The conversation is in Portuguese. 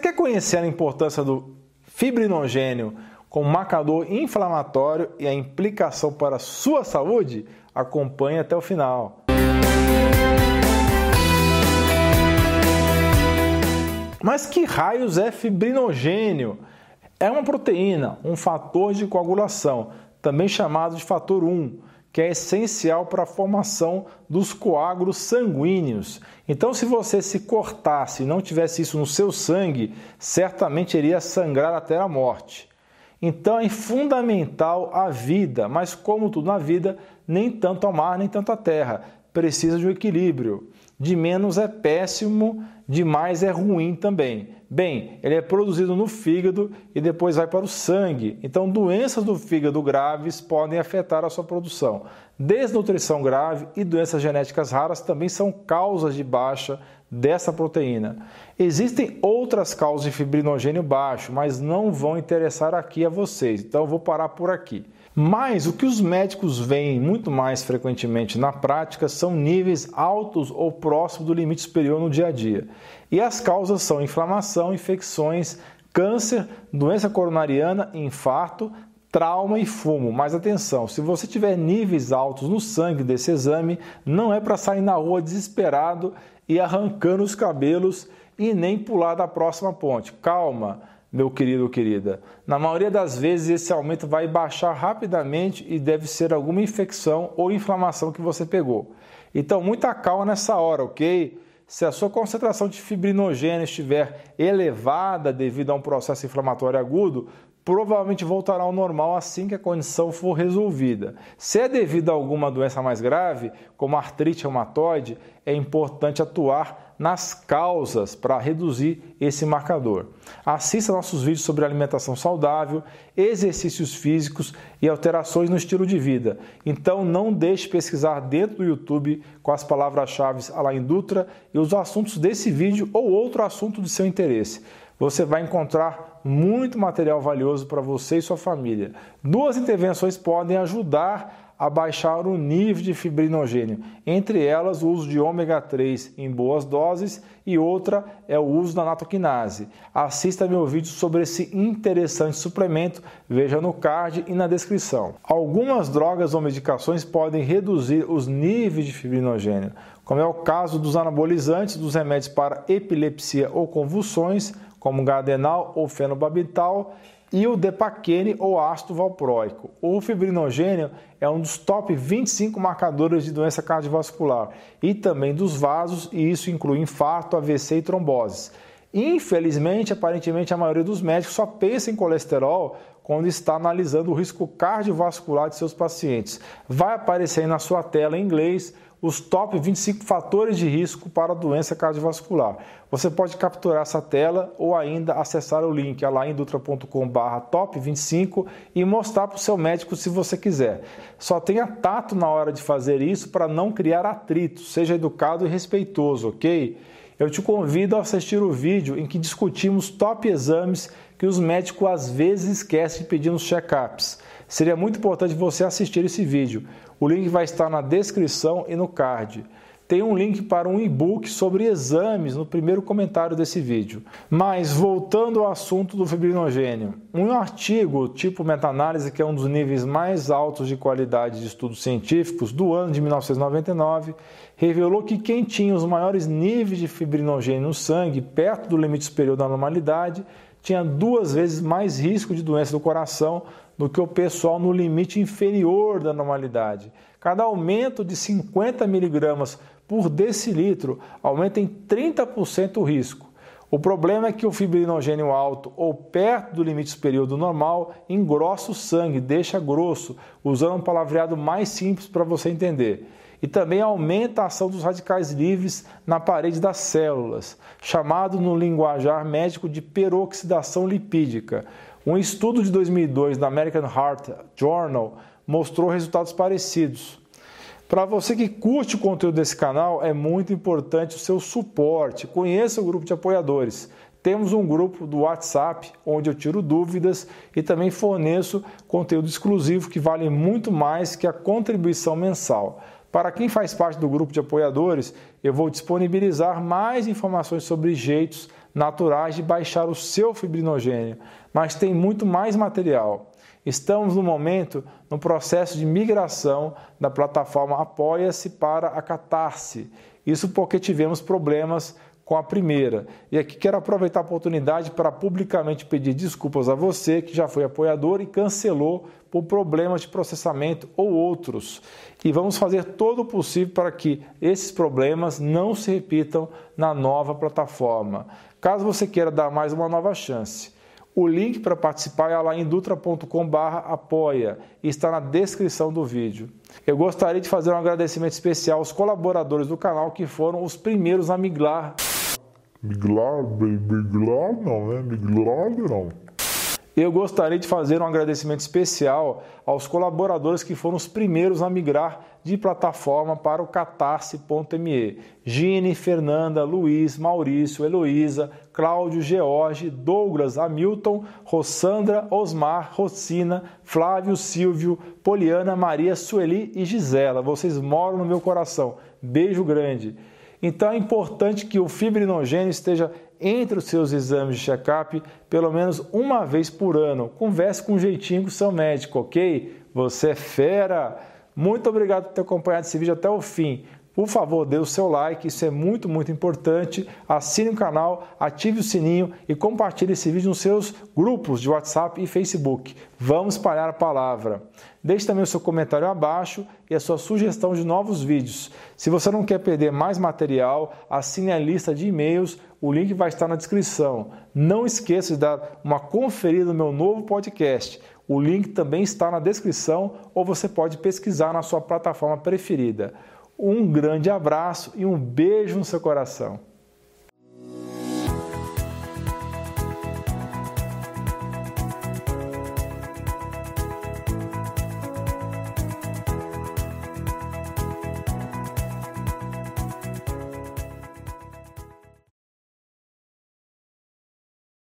Quer conhecer a importância do fibrinogênio como marcador inflamatório e a implicação para a sua saúde? Acompanhe até o final. Mas que raios é fibrinogênio? É uma proteína, um fator de coagulação, também chamado de fator 1, que é essencial para a formação dos coágulos sanguíneos. Então, se você se cortasse e não tivesse isso no seu sangue, certamente iria sangrar até a morte. Então é fundamental a vida, mas como tudo na vida, nem tanto ao mar, nem tanto à terra. Precisa de um equilíbrio. De menos é péssimo, de mais é ruim também. Bem, ele é produzido no fígado e depois vai para o sangue. Então, doenças do fígado graves podem afetar a sua produção. Desnutrição grave e doenças genéticas raras também são causas de baixa dessa proteína. Existem outras causas de fibrinogênio baixo, mas não vão interessar aqui a vocês, então eu vou parar por aqui. Mas o que os médicos veem muito mais frequentemente na prática são níveis altos ou próximos do limite superior no dia a dia. E as causas são inflamação, infecções, câncer, doença coronariana, infarto, trauma e fumo. Mas atenção, se você tiver níveis altos no sangue desse exame, não é para sair na rua desesperado e arrancando os cabelos e nem pular da próxima ponte. Calma meu querido ou querida. Na maioria das vezes, esse aumento vai baixar rapidamente e deve ser alguma infecção ou inflamação que você pegou. Então, muita calma nessa hora, ok? Se a sua concentração de fibrinogênio estiver elevada devido a um processo inflamatório agudo, provavelmente voltará ao normal assim que a condição for resolvida. Se é devido a alguma doença mais grave, como artrite reumatoide, é importante atuar nas causas para reduzir esse marcador. Assista nossos vídeos sobre alimentação saudável, exercícios físicos e alterações no estilo de vida. Então não deixe pesquisar dentro do YouTube com as palavras-chave Alain Dutra e os assuntos desse vídeo ou outro assunto de seu interesse você vai encontrar muito material valioso para você e sua família. Duas intervenções podem ajudar a baixar o nível de fibrinogênio, entre elas o uso de ômega 3 em boas doses e outra é o uso da natoquinase. Assista meu vídeo sobre esse interessante suplemento, veja no card e na descrição. Algumas drogas ou medicações podem reduzir os níveis de fibrinogênio, como é o caso dos anabolizantes, dos remédios para epilepsia ou convulsões, como gardenal ou fenobarbital, e o depaquene ou ácido valproico. O fibrinogênio é um dos top 25 marcadores de doença cardiovascular e também dos vasos, e isso inclui infarto, AVC e tromboses. Infelizmente, aparentemente, a maioria dos médicos só pensa em colesterol quando está analisando o risco cardiovascular de seus pacientes. Vai aparecer aí na sua tela em inglês os top 25 fatores de risco para doença cardiovascular. Você pode capturar essa tela ou ainda acessar o link alaindutra.com.br top 25 e mostrar para o seu médico se você quiser. Só tenha tato na hora de fazer isso para não criar atrito, seja educado e respeitoso, ok? Eu te convido a assistir o vídeo em que discutimos top exames que os médicos às vezes esquecem de pedir nos check-ups. Seria muito importante você assistir esse vídeo. O link vai estar na descrição e no card. Tem um link para um e-book sobre exames no primeiro comentário desse vídeo. Mas voltando ao assunto do fibrinogênio, um artigo tipo meta-análise, que é um dos níveis mais altos de qualidade de estudos científicos do ano de 1999, revelou que quem tinha os maiores níveis de fibrinogênio no sangue, perto do limite superior da normalidade, tinha duas vezes mais risco de doença do coração do que o pessoal no limite inferior da normalidade. Cada aumento de 50 miligramas por decilitro aumenta em 30% o risco. O problema é que o fibrinogênio alto ou perto do limite superior do normal engrossa o sangue, deixa grosso, usando um palavreado mais simples para você entender. E também aumenta a ação dos radicais livres na parede das células, chamado no linguajar médico de peroxidação lipídica. Um estudo de 2002 da American Heart Journal mostrou resultados parecidos. Para você que curte o conteúdo desse canal, é muito importante o seu suporte. Conheça o grupo de apoiadores. Temos um grupo do WhatsApp onde eu tiro dúvidas e também forneço conteúdo exclusivo que vale muito mais que a contribuição mensal. Para quem faz parte do grupo de apoiadores, eu vou disponibilizar mais informações sobre jeitos naturais de baixar o seu fibrinogênio, mas tem muito mais material. Estamos no momento no processo de migração da plataforma Apoia-se para a Catarse. Isso porque tivemos problemas com a primeira. E aqui quero aproveitar a oportunidade para publicamente pedir desculpas a você que já foi apoiador e cancelou por problemas de processamento ou outros. E vamos fazer todo o possível para que esses problemas não se repitam na nova plataforma. Caso você queira dar mais uma nova chance, o link para participar é lá em dutra.com/apoia e está na descrição do vídeo. Eu gostaria de fazer um agradecimento especial aos colaboradores do canal que foram os primeiros a migrar Miglar, miglar não, né? Miglar não. Eu gostaria de fazer um agradecimento especial aos colaboradores que foram os primeiros a migrar de plataforma para o catarse.me. Gine, Fernanda, Luiz, Maurício, Heloísa, Cláudio, George, Douglas, Hamilton, Rossandra, Osmar, Rocina, Flávio, Silvio, Poliana, Maria, Sueli e Gisela. Vocês moram no meu coração. Beijo grande. Então é importante que o fibrinogênio esteja entre os seus exames de check-up pelo menos uma vez por ano. Converse com um jeitinho com o seu médico, ok? Você é fera! Muito obrigado por ter acompanhado esse vídeo até o fim. Por favor, dê o seu like, isso é muito, muito importante. Assine o canal, ative o sininho e compartilhe esse vídeo nos seus grupos de WhatsApp e Facebook. Vamos espalhar a palavra. Deixe também o seu comentário abaixo e a sua sugestão de novos vídeos. Se você não quer perder mais material, assine a lista de e-mails, o link vai estar na descrição. Não esqueça de dar uma conferida no meu novo podcast. O link também está na descrição ou você pode pesquisar na sua plataforma preferida. Um grande abraço e um beijo no seu coração.